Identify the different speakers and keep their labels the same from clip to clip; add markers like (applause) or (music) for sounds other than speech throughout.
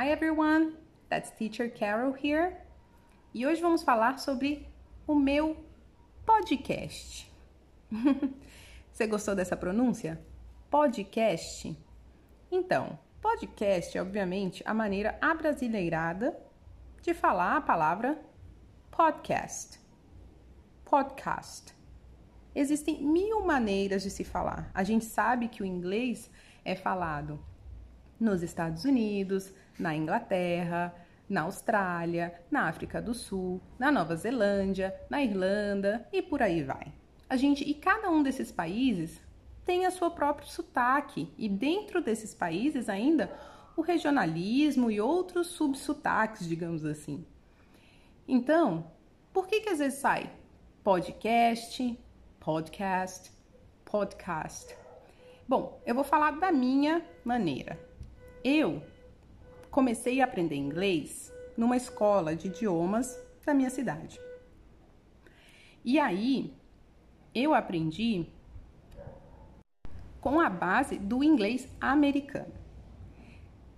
Speaker 1: Hi everyone, that's Teacher Carol here. E hoje vamos falar sobre o meu podcast. (laughs) Você gostou dessa pronúncia? Podcast? Então, podcast é obviamente a maneira abrasileirada de falar a palavra podcast. Podcast. Existem mil maneiras de se falar. A gente sabe que o inglês é falado nos Estados Unidos, na Inglaterra, na Austrália, na África do Sul, na Nova Zelândia, na Irlanda e por aí vai. A gente e cada um desses países tem a sua próprio sotaque e dentro desses países ainda o regionalismo e outros subsotaques, digamos assim. Então, por que que às vezes sai podcast, podcast, podcast? Bom, eu vou falar da minha maneira. Eu comecei a aprender inglês numa escola de idiomas da minha cidade. E aí, eu aprendi com a base do inglês americano.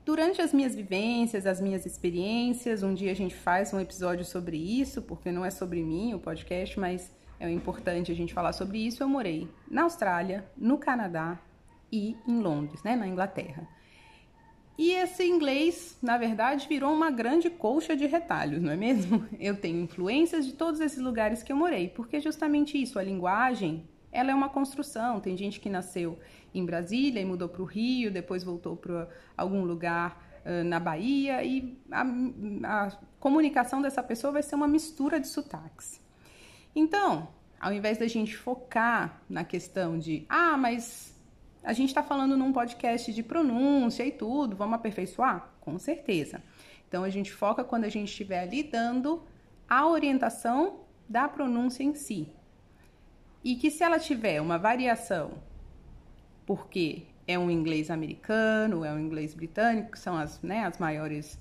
Speaker 1: Durante as minhas vivências, as minhas experiências, um dia a gente faz um episódio sobre isso, porque não é sobre mim o podcast, mas é importante a gente falar sobre isso. Eu morei na Austrália, no Canadá e em Londres, né, na Inglaterra. E esse inglês, na verdade, virou uma grande colcha de retalhos, não é mesmo? (laughs) Eu tenho influências de todos esses lugares que eu morei, porque justamente isso, a linguagem, ela é uma construção. Tem gente que nasceu em Brasília e mudou para o Rio, depois voltou para algum lugar uh, na Bahia, e a, a comunicação dessa pessoa vai ser uma mistura de sotaques. Então, ao invés da gente focar na questão de, ah, mas a gente está falando num podcast de pronúncia e tudo, vamos aperfeiçoar? Com certeza. Então a gente foca quando a gente estiver ali dando a orientação da pronúncia em si. E que se ela tiver uma variação, porque é um inglês americano, é um inglês britânico, que são as, né, as maiores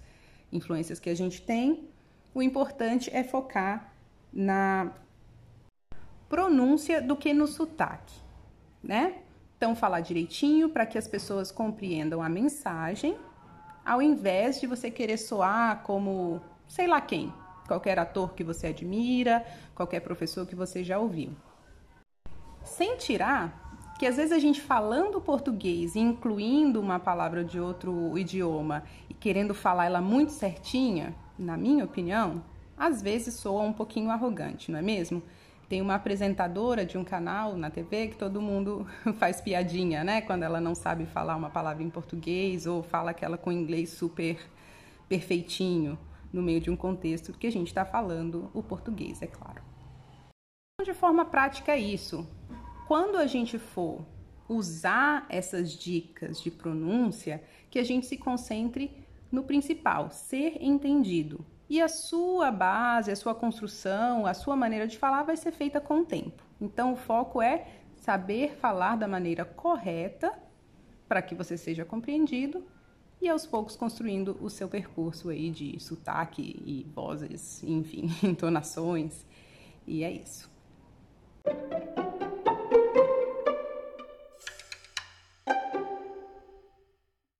Speaker 1: influências que a gente tem, o importante é focar na pronúncia do que no sotaque, né? Então, falar direitinho para que as pessoas compreendam a mensagem, ao invés de você querer soar como sei lá quem, qualquer ator que você admira, qualquer professor que você já ouviu. Sem tirar que às vezes a gente falando português e incluindo uma palavra de outro idioma e querendo falar ela muito certinha, na minha opinião, às vezes soa um pouquinho arrogante, não é mesmo? Tem uma apresentadora de um canal na TV que todo mundo (laughs) faz piadinha, né? Quando ela não sabe falar uma palavra em português ou fala aquela com inglês super perfeitinho no meio de um contexto que a gente está falando o português, é claro. De forma prática, é isso. Quando a gente for usar essas dicas de pronúncia, que a gente se concentre no principal, ser entendido. E a sua base, a sua construção, a sua maneira de falar vai ser feita com o tempo. Então, o foco é saber falar da maneira correta para que você seja compreendido e aos poucos construindo o seu percurso aí de sotaque e vozes, enfim, (laughs) entonações. E é isso.